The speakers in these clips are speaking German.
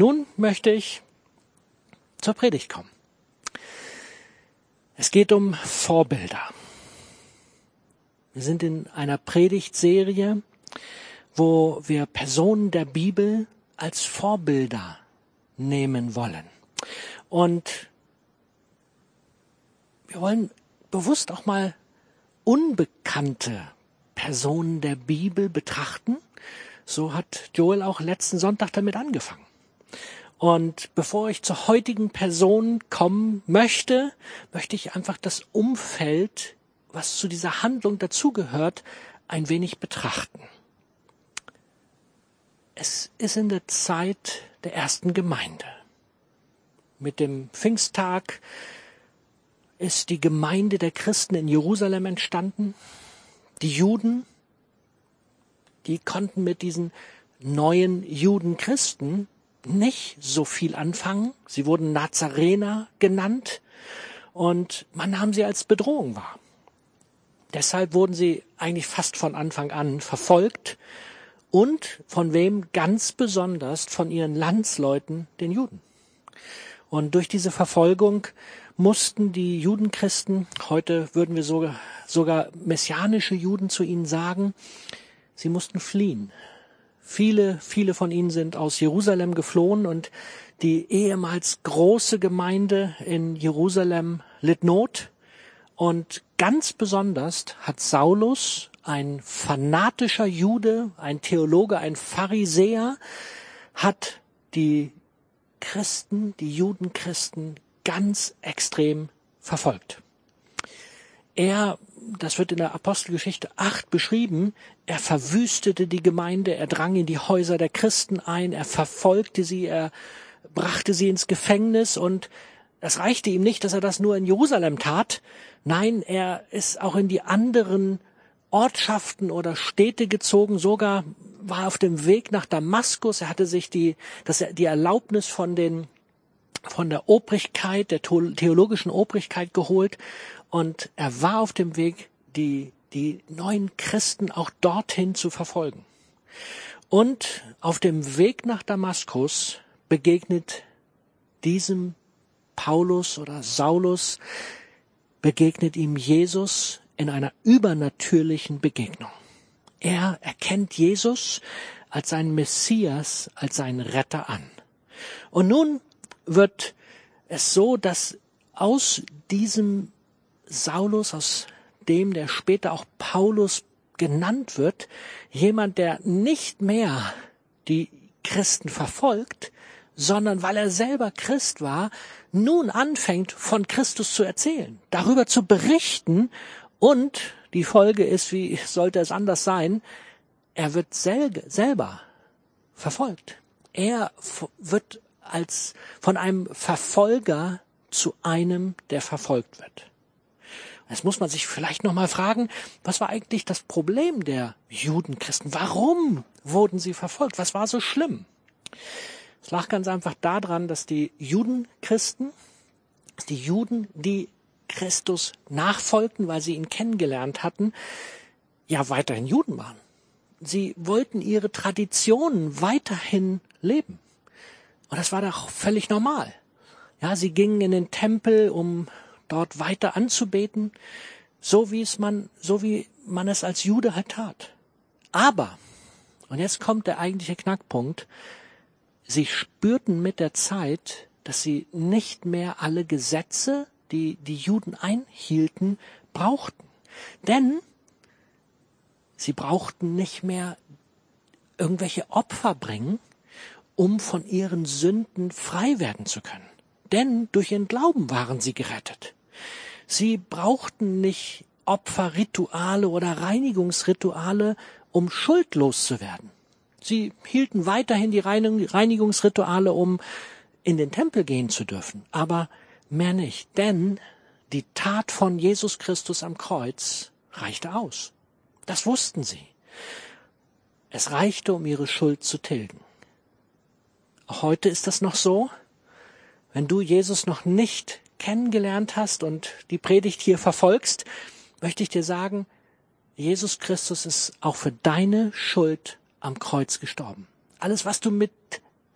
Nun möchte ich zur Predigt kommen. Es geht um Vorbilder. Wir sind in einer Predigtserie, wo wir Personen der Bibel als Vorbilder nehmen wollen. Und wir wollen bewusst auch mal unbekannte Personen der Bibel betrachten. So hat Joel auch letzten Sonntag damit angefangen. Und bevor ich zur heutigen Person kommen möchte, möchte ich einfach das Umfeld, was zu dieser Handlung dazugehört, ein wenig betrachten. Es ist in der Zeit der ersten Gemeinde. Mit dem Pfingsttag ist die Gemeinde der Christen in Jerusalem entstanden. Die Juden, die konnten mit diesen neuen Judenchristen nicht so viel anfangen. Sie wurden Nazarener genannt und man nahm sie als Bedrohung wahr. Deshalb wurden sie eigentlich fast von Anfang an verfolgt und von wem ganz besonders von ihren Landsleuten, den Juden. Und durch diese Verfolgung mussten die Judenchristen, heute würden wir sogar, sogar messianische Juden zu ihnen sagen, sie mussten fliehen. Viele, viele von ihnen sind aus Jerusalem geflohen und die ehemals große Gemeinde in Jerusalem litt Not. Und ganz besonders hat Saulus, ein fanatischer Jude, ein Theologe, ein Pharisäer, hat die Christen, die Judenchristen ganz extrem verfolgt. Er, das wird in der Apostelgeschichte 8 beschrieben, er verwüstete die Gemeinde, er drang in die Häuser der Christen ein, er verfolgte sie, er brachte sie ins Gefängnis und es reichte ihm nicht, dass er das nur in Jerusalem tat. Nein, er ist auch in die anderen Ortschaften oder Städte gezogen, sogar war auf dem Weg nach Damaskus. Er hatte sich die, das, die Erlaubnis von den von der Obrigkeit, der theologischen Obrigkeit geholt und er war auf dem Weg, die, die neuen Christen auch dorthin zu verfolgen. Und auf dem Weg nach Damaskus begegnet diesem Paulus oder Saulus, begegnet ihm Jesus in einer übernatürlichen Begegnung. Er erkennt Jesus als seinen Messias, als seinen Retter an. Und nun wird es so, dass aus diesem Saulus, aus dem, der später auch Paulus genannt wird, jemand, der nicht mehr die Christen verfolgt, sondern weil er selber Christ war, nun anfängt von Christus zu erzählen, darüber zu berichten und die Folge ist, wie sollte es anders sein, er wird sel selber verfolgt. Er wird als von einem Verfolger zu einem, der verfolgt wird. Jetzt muss man sich vielleicht noch mal fragen, was war eigentlich das Problem der Judenchristen? Warum wurden sie verfolgt? Was war so schlimm? Es lag ganz einfach daran, dass die Judenchristen, die Juden, die Christus nachfolgten, weil sie ihn kennengelernt hatten, ja weiterhin Juden waren. Sie wollten ihre Traditionen weiterhin leben. Und das war doch völlig normal. Ja, sie gingen in den Tempel, um dort weiter anzubeten, so wie es man, so wie man es als Jude halt tat. Aber, und jetzt kommt der eigentliche Knackpunkt, sie spürten mit der Zeit, dass sie nicht mehr alle Gesetze, die die Juden einhielten, brauchten. Denn sie brauchten nicht mehr irgendwelche Opfer bringen, um von ihren Sünden frei werden zu können. Denn durch ihren Glauben waren sie gerettet. Sie brauchten nicht Opferrituale oder Reinigungsrituale, um schuldlos zu werden. Sie hielten weiterhin die Reinigungsrituale, um in den Tempel gehen zu dürfen, aber mehr nicht, denn die Tat von Jesus Christus am Kreuz reichte aus. Das wussten sie. Es reichte, um ihre Schuld zu tilgen. Auch heute ist das noch so. Wenn du Jesus noch nicht kennengelernt hast und die Predigt hier verfolgst, möchte ich dir sagen, Jesus Christus ist auch für deine Schuld am Kreuz gestorben. Alles, was du mit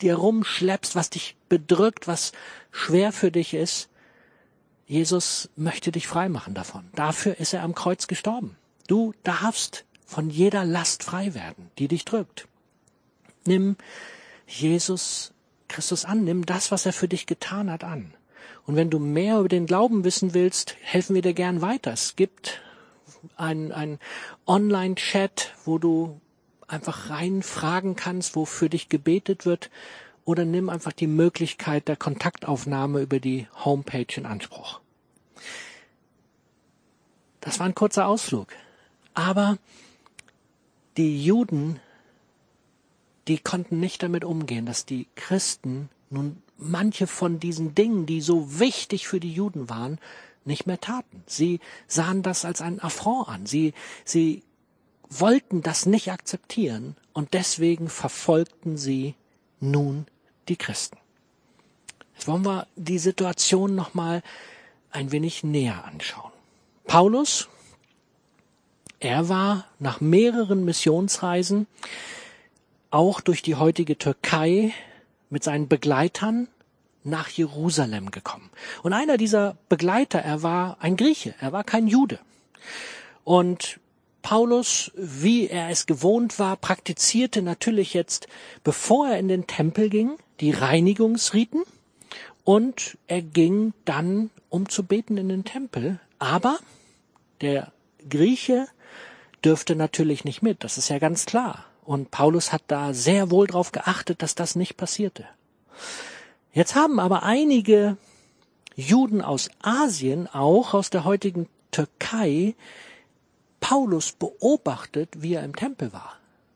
dir rumschleppst, was dich bedrückt, was schwer für dich ist, Jesus möchte dich freimachen davon. Dafür ist er am Kreuz gestorben. Du darfst von jeder Last frei werden, die dich drückt. Nimm Jesus Christus an, nimm das, was er für dich getan hat, an. Und wenn du mehr über den Glauben wissen willst, helfen wir dir gern weiter. Es gibt ein, ein Online-Chat, wo du einfach rein fragen kannst, wo für dich gebetet wird, oder nimm einfach die Möglichkeit der Kontaktaufnahme über die Homepage in Anspruch. Das war ein kurzer Ausflug. Aber die Juden, die konnten nicht damit umgehen, dass die Christen nun manche von diesen Dingen, die so wichtig für die Juden waren, nicht mehr taten. Sie sahen das als einen Affront an. Sie, sie wollten das nicht akzeptieren und deswegen verfolgten sie nun die Christen. Jetzt wollen wir die Situation nochmal ein wenig näher anschauen. Paulus, er war nach mehreren Missionsreisen auch durch die heutige Türkei mit seinen Begleitern nach Jerusalem gekommen. Und einer dieser Begleiter, er war ein Grieche, er war kein Jude. Und Paulus, wie er es gewohnt war, praktizierte natürlich jetzt, bevor er in den Tempel ging, die Reinigungsriten und er ging dann, um zu beten in den Tempel. Aber der Grieche dürfte natürlich nicht mit, das ist ja ganz klar. Und Paulus hat da sehr wohl darauf geachtet, dass das nicht passierte. Jetzt haben aber einige Juden aus Asien, auch aus der heutigen Türkei, Paulus beobachtet, wie er im Tempel war.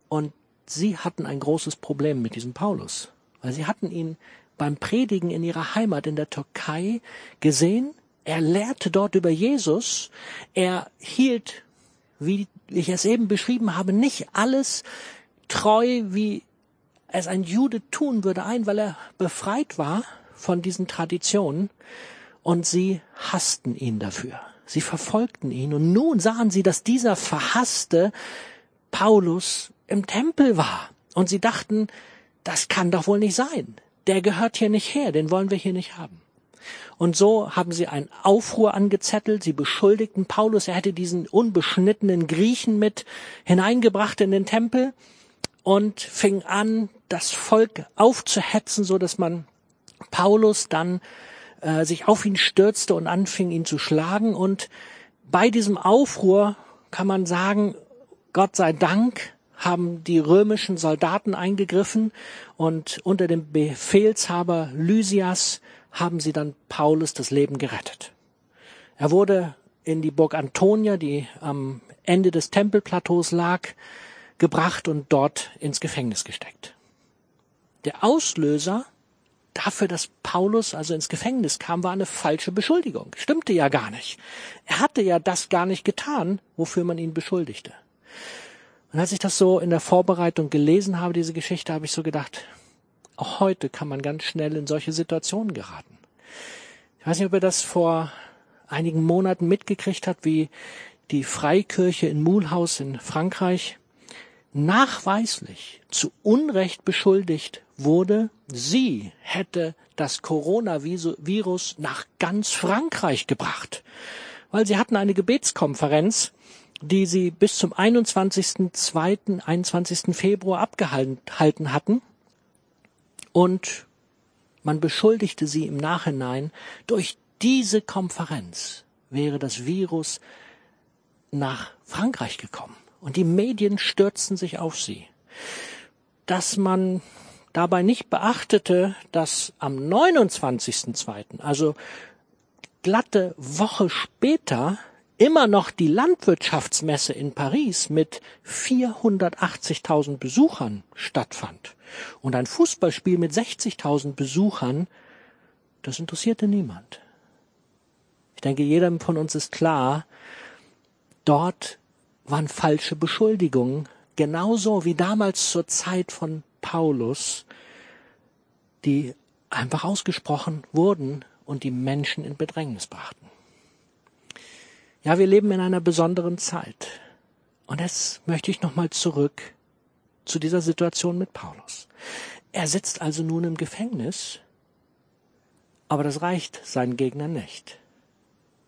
Und sie hatten ein großes Problem mit diesem Paulus, weil sie hatten ihn beim Predigen in ihrer Heimat in der Türkei gesehen. Er lehrte dort über Jesus. Er hielt, wie ich es eben beschrieben habe, nicht alles treu, wie es ein Jude tun würde, ein, weil er befreit war von diesen Traditionen. Und sie hassten ihn dafür. Sie verfolgten ihn und nun sahen sie, dass dieser verhasste Paulus im Tempel war. Und sie dachten, das kann doch wohl nicht sein. Der gehört hier nicht her, den wollen wir hier nicht haben. Und so haben sie einen Aufruhr angezettelt, sie beschuldigten Paulus, er hätte diesen unbeschnittenen Griechen mit hineingebracht in den Tempel und fing an, das Volk aufzuhetzen, so dass man Paulus dann äh, sich auf ihn stürzte und anfing, ihn zu schlagen. Und bei diesem Aufruhr kann man sagen, Gott sei Dank haben die römischen Soldaten eingegriffen und unter dem Befehlshaber Lysias haben sie dann Paulus das Leben gerettet. Er wurde in die Burg Antonia, die am Ende des Tempelplateaus lag, gebracht und dort ins Gefängnis gesteckt. Der Auslöser dafür, dass Paulus also ins Gefängnis kam, war eine falsche Beschuldigung. Stimmte ja gar nicht. Er hatte ja das gar nicht getan, wofür man ihn beschuldigte. Und als ich das so in der Vorbereitung gelesen habe, diese Geschichte, habe ich so gedacht, auch heute kann man ganz schnell in solche Situationen geraten. Ich weiß nicht, ob ihr das vor einigen Monaten mitgekriegt habt, wie die Freikirche in Mulhouse in Frankreich nachweislich zu Unrecht beschuldigt wurde, sie hätte das Coronavirus nach ganz Frankreich gebracht, weil sie hatten eine Gebetskonferenz, die sie bis zum 21.2., 21. Februar abgehalten hatten und man beschuldigte sie im Nachhinein, durch diese Konferenz wäre das Virus nach Frankreich gekommen und die Medien stürzten sich auf sie. Dass man dabei nicht beachtete, dass am 29.02., also glatte Woche später, immer noch die Landwirtschaftsmesse in Paris mit 480.000 Besuchern stattfand und ein Fußballspiel mit 60.000 Besuchern, das interessierte niemand. Ich denke, jedem von uns ist klar, dort waren falsche Beschuldigungen, genauso wie damals zur Zeit von Paulus, die einfach ausgesprochen wurden und die Menschen in Bedrängnis brachten. Ja, wir leben in einer besonderen Zeit. Und jetzt möchte ich nochmal zurück zu dieser Situation mit Paulus. Er sitzt also nun im Gefängnis, aber das reicht seinen Gegnern nicht.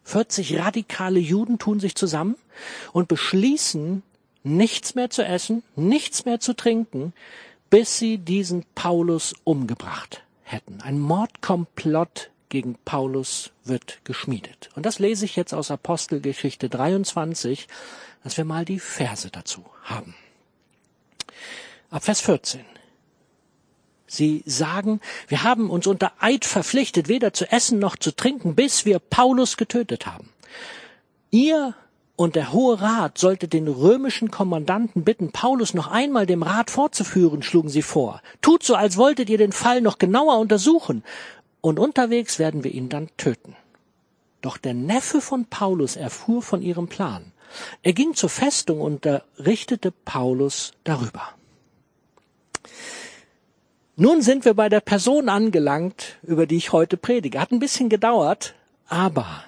40 radikale Juden tun sich zusammen und beschließen, nichts mehr zu essen, nichts mehr zu trinken, bis sie diesen Paulus umgebracht hätten. Ein Mordkomplott gegen Paulus wird geschmiedet. Und das lese ich jetzt aus Apostelgeschichte 23, dass wir mal die Verse dazu haben. Ab Vers 14. Sie sagen, wir haben uns unter Eid verpflichtet, weder zu essen noch zu trinken, bis wir Paulus getötet haben. Ihr und der Hohe Rat sollte den römischen Kommandanten bitten, Paulus noch einmal dem Rat vorzuführen, schlugen sie vor. Tut so, als wolltet ihr den Fall noch genauer untersuchen, und unterwegs werden wir ihn dann töten. Doch der Neffe von Paulus erfuhr von ihrem Plan. Er ging zur Festung und richtete Paulus darüber. Nun sind wir bei der Person angelangt, über die ich heute predige. Hat ein bisschen gedauert, aber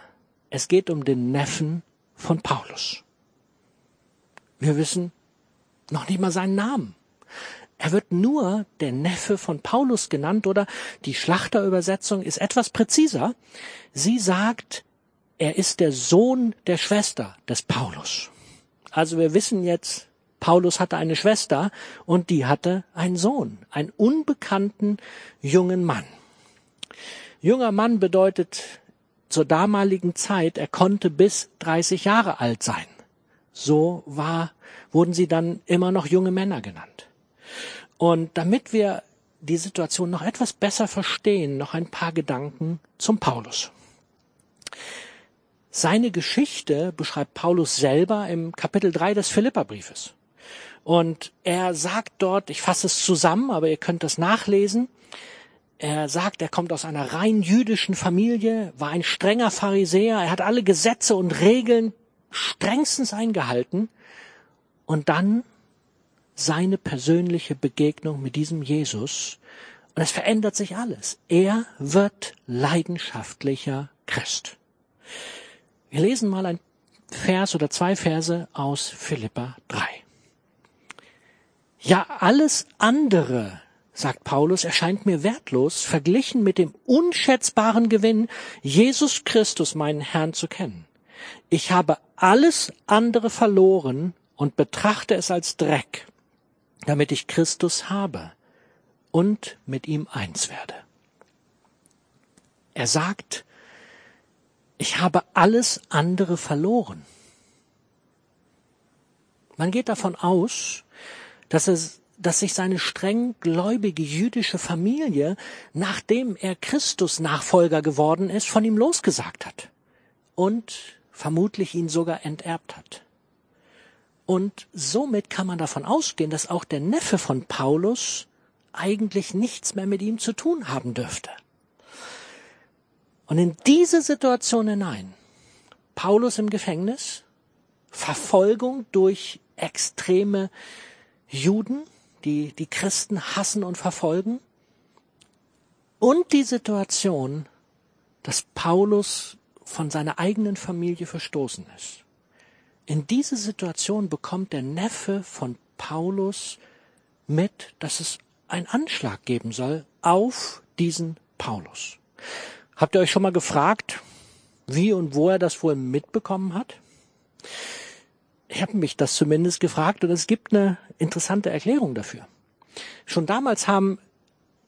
es geht um den Neffen von Paulus. Wir wissen noch nicht mal seinen Namen. Er wird nur der Neffe von Paulus genannt oder die Schlachterübersetzung ist etwas präziser. Sie sagt, er ist der Sohn der Schwester des Paulus. Also wir wissen jetzt, Paulus hatte eine Schwester und die hatte einen Sohn, einen unbekannten jungen Mann. Junger Mann bedeutet zur damaligen Zeit, er konnte bis 30 Jahre alt sein. So war, wurden sie dann immer noch junge Männer genannt. Und damit wir die Situation noch etwas besser verstehen, noch ein paar Gedanken zum Paulus. Seine Geschichte beschreibt Paulus selber im Kapitel 3 des Philipperbriefes. Und er sagt dort, ich fasse es zusammen, aber ihr könnt das nachlesen. Er sagt, er kommt aus einer rein jüdischen Familie, war ein strenger Pharisäer, er hat alle Gesetze und Regeln strengstens eingehalten. Und dann seine persönliche Begegnung mit diesem Jesus. Und es verändert sich alles. Er wird leidenschaftlicher Christ. Wir lesen mal ein Vers oder zwei Verse aus Philippa 3. Ja, alles andere, sagt Paulus, erscheint mir wertlos, verglichen mit dem unschätzbaren Gewinn, Jesus Christus, meinen Herrn, zu kennen. Ich habe alles andere verloren und betrachte es als Dreck, damit ich Christus habe und mit ihm eins werde. Er sagt, ich habe alles andere verloren. Man geht davon aus, dass es dass sich seine streng gläubige jüdische Familie, nachdem er Christus Nachfolger geworden ist, von ihm losgesagt hat und vermutlich ihn sogar enterbt hat. Und somit kann man davon ausgehen, dass auch der Neffe von Paulus eigentlich nichts mehr mit ihm zu tun haben dürfte. Und in diese Situation hinein, Paulus im Gefängnis, Verfolgung durch extreme Juden, die die Christen hassen und verfolgen, und die Situation, dass Paulus von seiner eigenen Familie verstoßen ist. In diese Situation bekommt der Neffe von Paulus mit, dass es einen Anschlag geben soll auf diesen Paulus. Habt ihr euch schon mal gefragt, wie und wo er das wohl mitbekommen hat? Ich habe mich das zumindest gefragt und es gibt eine interessante Erklärung dafür. Schon damals haben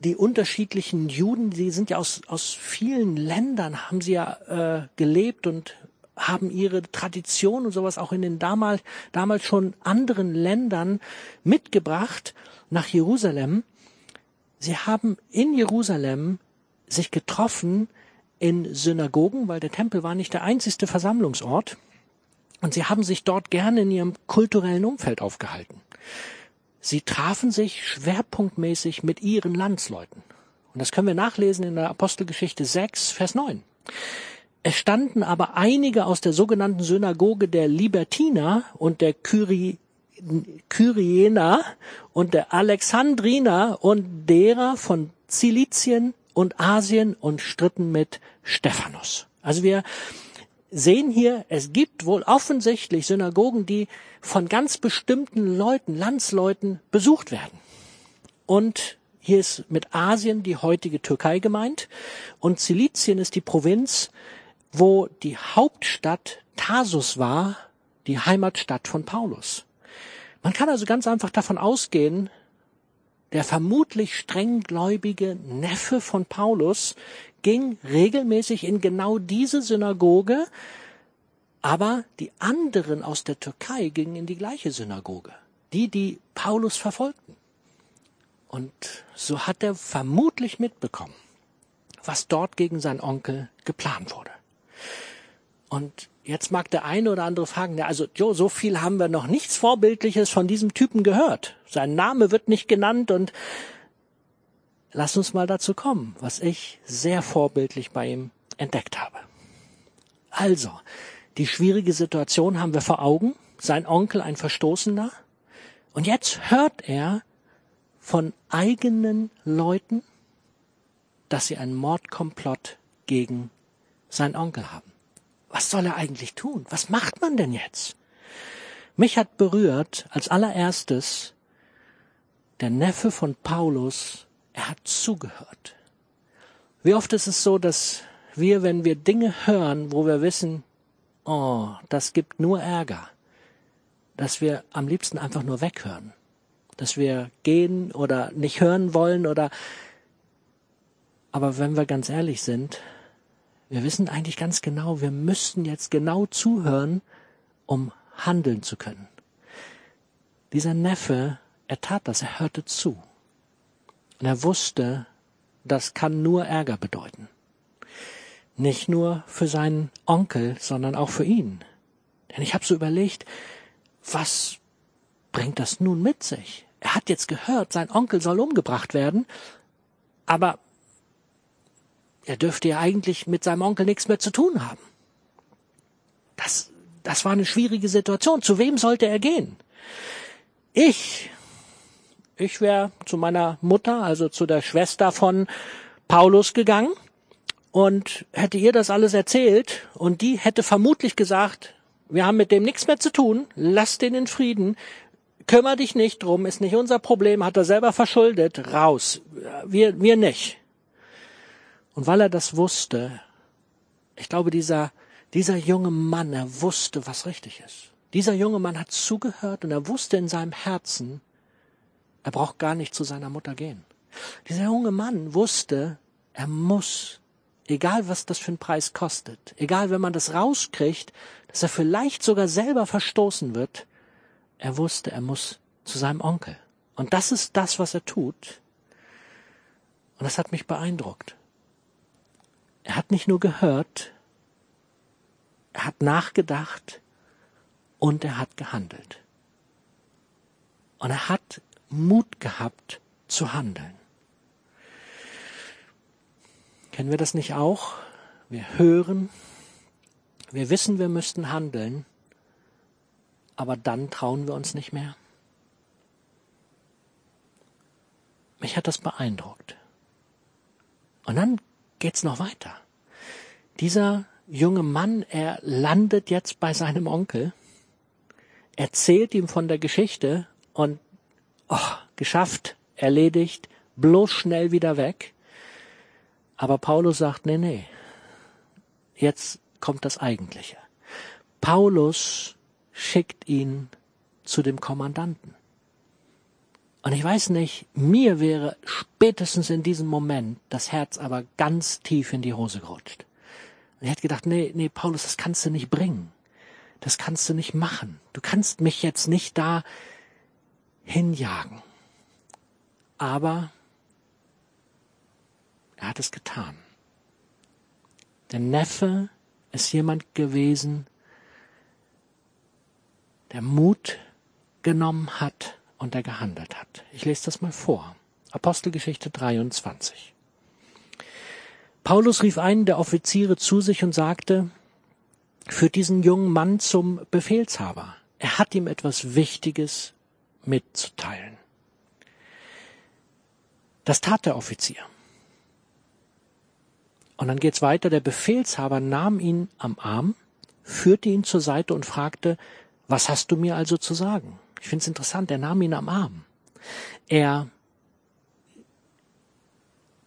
die unterschiedlichen Juden, die sind ja aus, aus vielen Ländern, haben sie ja äh, gelebt und haben ihre Tradition und sowas auch in den damals, damals schon anderen Ländern mitgebracht nach Jerusalem. Sie haben in Jerusalem sich getroffen in Synagogen, weil der Tempel war nicht der einzigste Versammlungsort. Und sie haben sich dort gerne in ihrem kulturellen Umfeld aufgehalten. Sie trafen sich schwerpunktmäßig mit ihren Landsleuten. Und das können wir nachlesen in der Apostelgeschichte 6, Vers 9. Es standen aber einige aus der sogenannten Synagoge der Libertiner und der Kyri Kyriener und der Alexandriner und derer von Zilizien und Asien und stritten mit Stephanus. Also wir sehen hier, es gibt wohl offensichtlich Synagogen, die von ganz bestimmten Leuten, Landsleuten besucht werden. Und Hier ist mit Asien die heutige Türkei gemeint und Silizien ist die Provinz, wo die Hauptstadt Tarsus war, die Heimatstadt von Paulus. Man kann also ganz einfach davon ausgehen, der vermutlich strenggläubige Neffe von Paulus ging regelmäßig in genau diese Synagoge, aber die anderen aus der Türkei gingen in die gleiche Synagoge, die, die Paulus verfolgten. Und so hat er vermutlich mitbekommen, was dort gegen seinen Onkel geplant wurde. Und jetzt mag der eine oder andere fragen, ja, also Joe, so viel haben wir noch nichts Vorbildliches von diesem Typen gehört. Sein Name wird nicht genannt und lass uns mal dazu kommen, was ich sehr vorbildlich bei ihm entdeckt habe. Also, die schwierige Situation haben wir vor Augen. Sein Onkel ein Verstoßener. Und jetzt hört er von eigenen Leuten, dass sie einen Mordkomplott gegen seinen Onkel haben. Was soll er eigentlich tun? Was macht man denn jetzt? Mich hat berührt als allererstes der Neffe von Paulus, er hat zugehört. Wie oft ist es so, dass wir, wenn wir Dinge hören, wo wir wissen, oh, das gibt nur Ärger, dass wir am liebsten einfach nur weghören, dass wir gehen oder nicht hören wollen oder aber wenn wir ganz ehrlich sind, wir wissen eigentlich ganz genau, wir müssten jetzt genau zuhören, um handeln zu können. Dieser Neffe, er tat das, er hörte zu. Und er wusste, das kann nur Ärger bedeuten. Nicht nur für seinen Onkel, sondern auch für ihn. Denn ich habe so überlegt, was bringt das nun mit sich? Er hat jetzt gehört, sein Onkel soll umgebracht werden, aber er dürfte ja eigentlich mit seinem Onkel nichts mehr zu tun haben. Das, das war eine schwierige Situation. Zu wem sollte er gehen? Ich, ich wäre zu meiner Mutter, also zu der Schwester von Paulus gegangen und hätte ihr das alles erzählt und die hätte vermutlich gesagt, wir haben mit dem nichts mehr zu tun, lass den in Frieden, kümmer dich nicht drum, ist nicht unser Problem, hat er selber verschuldet, raus, wir, wir nicht. Und weil er das wusste, ich glaube, dieser, dieser junge Mann, er wusste, was richtig ist. Dieser junge Mann hat zugehört und er wusste in seinem Herzen, er braucht gar nicht zu seiner Mutter gehen. Dieser junge Mann wusste, er muss egal was das für einen Preis kostet, egal wenn man das rauskriegt, dass er vielleicht sogar selber verstoßen wird, er wusste, er muss zu seinem Onkel. Und das ist das, was er tut. Und das hat mich beeindruckt. Er hat nicht nur gehört, er hat nachgedacht und er hat gehandelt. Und er hat Mut gehabt zu handeln. Kennen wir das nicht auch? Wir hören, wir wissen, wir müssten handeln, aber dann trauen wir uns nicht mehr. Mich hat das beeindruckt. Und dann geht's noch weiter. Dieser junge Mann, er landet jetzt bei seinem Onkel, erzählt ihm von der Geschichte und oh, geschafft, erledigt, bloß schnell wieder weg. Aber Paulus sagt, nee, nee, jetzt kommt das Eigentliche. Paulus schickt ihn zu dem Kommandanten. Und ich weiß nicht, mir wäre spätestens in diesem Moment das Herz aber ganz tief in die Hose gerutscht. Und ich hätte gedacht, nee, nee, Paulus, das kannst du nicht bringen. Das kannst du nicht machen. Du kannst mich jetzt nicht da hinjagen. Aber er hat es getan. Der Neffe ist jemand gewesen, der Mut genommen hat und der gehandelt hat. Ich lese das mal vor. Apostelgeschichte 23. Paulus rief einen der Offiziere zu sich und sagte, für diesen jungen Mann zum Befehlshaber. Er hat ihm etwas Wichtiges mitzuteilen. Das tat der Offizier. Und dann geht's weiter. Der Befehlshaber nahm ihn am Arm, führte ihn zur Seite und fragte, was hast du mir also zu sagen? Ich finde es interessant, er nahm ihn am Arm. Er,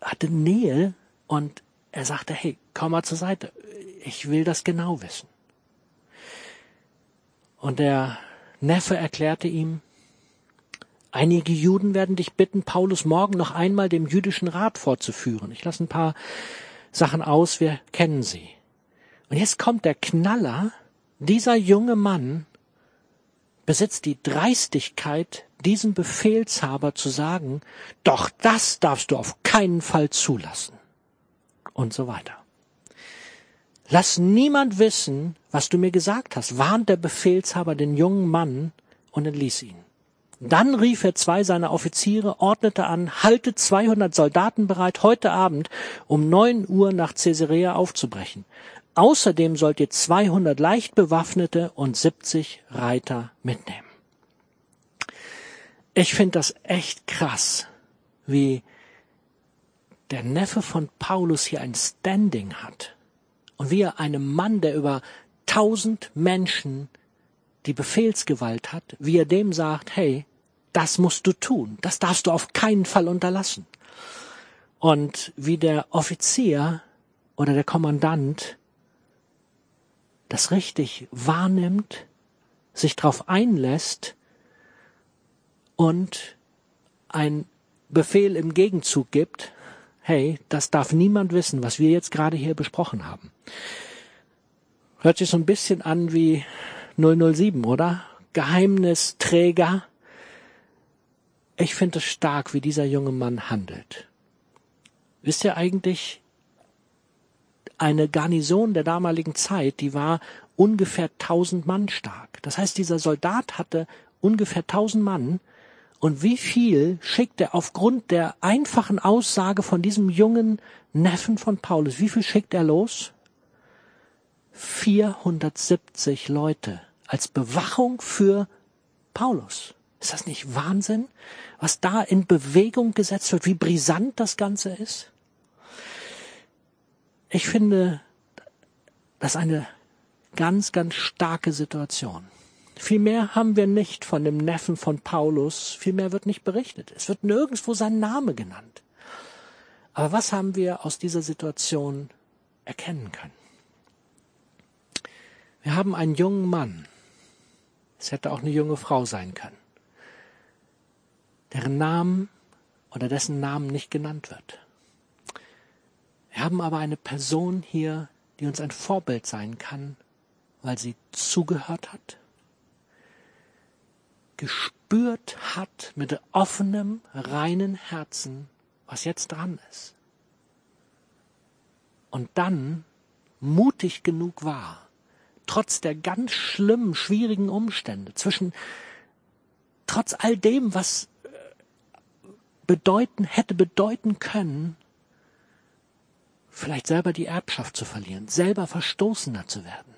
hatte Nähe und er sagte, hey, komm mal zur Seite. Ich will das genau wissen. Und der Neffe erklärte ihm, einige Juden werden dich bitten, Paulus morgen noch einmal dem jüdischen Rat vorzuführen. Ich lasse ein paar Sachen aus, wir kennen sie. Und jetzt kommt der Knaller, dieser junge Mann besitzt die Dreistigkeit, diesem Befehlshaber zu sagen, doch das darfst du auf keinen Fall zulassen. Und so weiter. Lass niemand wissen, was du mir gesagt hast, warnt der Befehlshaber den jungen Mann und entließ ihn. Dann rief er zwei seiner Offiziere, ordnete an, haltet 200 Soldaten bereit, heute Abend um neun Uhr nach Caesarea aufzubrechen. Außerdem sollt ihr 200 leicht bewaffnete und 70 Reiter mitnehmen. Ich finde das echt krass, wie der Neffe von Paulus hier ein Standing hat und wie er einem Mann, der über tausend Menschen die Befehlsgewalt hat, wie er dem sagt, hey, das musst du tun, das darfst du auf keinen Fall unterlassen. Und wie der Offizier oder der Kommandant das richtig wahrnimmt, sich darauf einlässt und ein Befehl im Gegenzug gibt, hey, das darf niemand wissen, was wir jetzt gerade hier besprochen haben. Hört sich so ein bisschen an wie 007, oder? Geheimnisträger. Ich finde es stark, wie dieser junge Mann handelt. Wisst ihr eigentlich, eine Garnison der damaligen Zeit, die war ungefähr tausend Mann stark. Das heißt, dieser Soldat hatte ungefähr tausend Mann. Und wie viel schickt er aufgrund der einfachen Aussage von diesem jungen Neffen von Paulus, wie viel schickt er los? 470 Leute als Bewachung für Paulus. Ist das nicht Wahnsinn, was da in Bewegung gesetzt wird, wie brisant das Ganze ist? Ich finde, das eine ganz, ganz starke Situation. Viel mehr haben wir nicht von dem Neffen von Paulus, viel mehr wird nicht berichtet. Es wird nirgendwo sein Name genannt. Aber was haben wir aus dieser Situation erkennen können? Wir haben einen jungen Mann, es hätte auch eine junge Frau sein können, deren Namen oder dessen Namen nicht genannt wird. Wir haben aber eine Person hier, die uns ein Vorbild sein kann, weil sie zugehört hat, gespürt hat mit offenem, reinen Herzen, was jetzt dran ist. Und dann mutig genug war, trotz der ganz schlimmen, schwierigen Umstände, zwischen, trotz all dem, was äh, bedeuten, hätte bedeuten können, vielleicht selber die Erbschaft zu verlieren, selber verstoßener zu werden,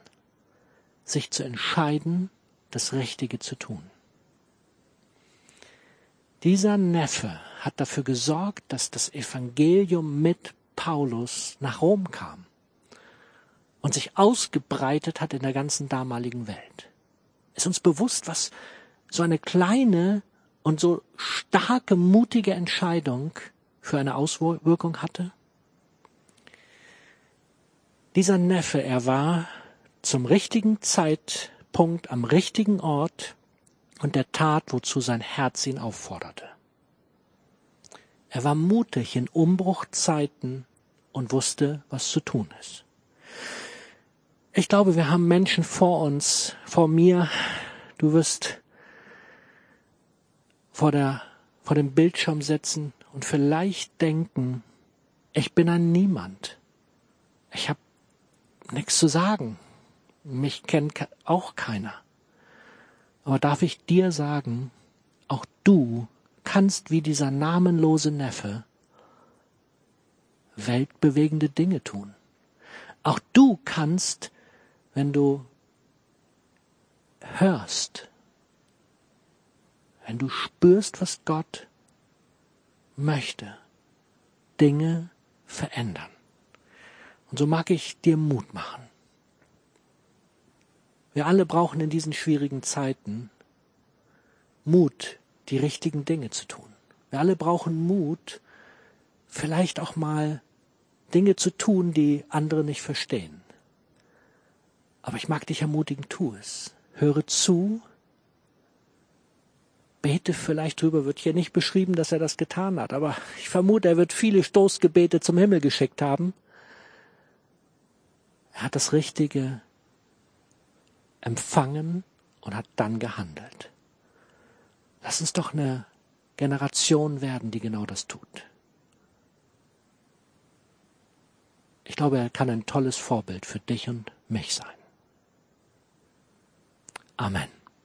sich zu entscheiden, das Richtige zu tun. Dieser Neffe hat dafür gesorgt, dass das Evangelium mit Paulus nach Rom kam und sich ausgebreitet hat in der ganzen damaligen Welt. Ist uns bewusst, was so eine kleine und so starke, mutige Entscheidung für eine Auswirkung hatte? Dieser Neffe, er war zum richtigen Zeitpunkt am richtigen Ort und der tat, wozu sein Herz ihn aufforderte. Er war mutig in Umbruchzeiten und wusste, was zu tun ist. Ich glaube, wir haben Menschen vor uns, vor mir. Du wirst vor der, vor dem Bildschirm sitzen und vielleicht denken, ich bin ein Niemand. Ich habe nichts zu sagen. Mich kennt auch keiner. Aber darf ich dir sagen, auch du kannst wie dieser namenlose Neffe weltbewegende Dinge tun. Auch du kannst, wenn du hörst, wenn du spürst, was Gott möchte, Dinge verändern. Und so mag ich dir Mut machen. Wir alle brauchen in diesen schwierigen Zeiten Mut, die richtigen Dinge zu tun. Wir alle brauchen Mut, vielleicht auch mal Dinge zu tun, die andere nicht verstehen. Aber ich mag dich ermutigen, tu es. Höre zu. Bete vielleicht drüber, wird hier nicht beschrieben, dass er das getan hat, aber ich vermute, er wird viele Stoßgebete zum Himmel geschickt haben. Er hat das Richtige empfangen und hat dann gehandelt. Lass uns doch eine Generation werden, die genau das tut. Ich glaube, er kann ein tolles Vorbild für dich und mich sein. Amen.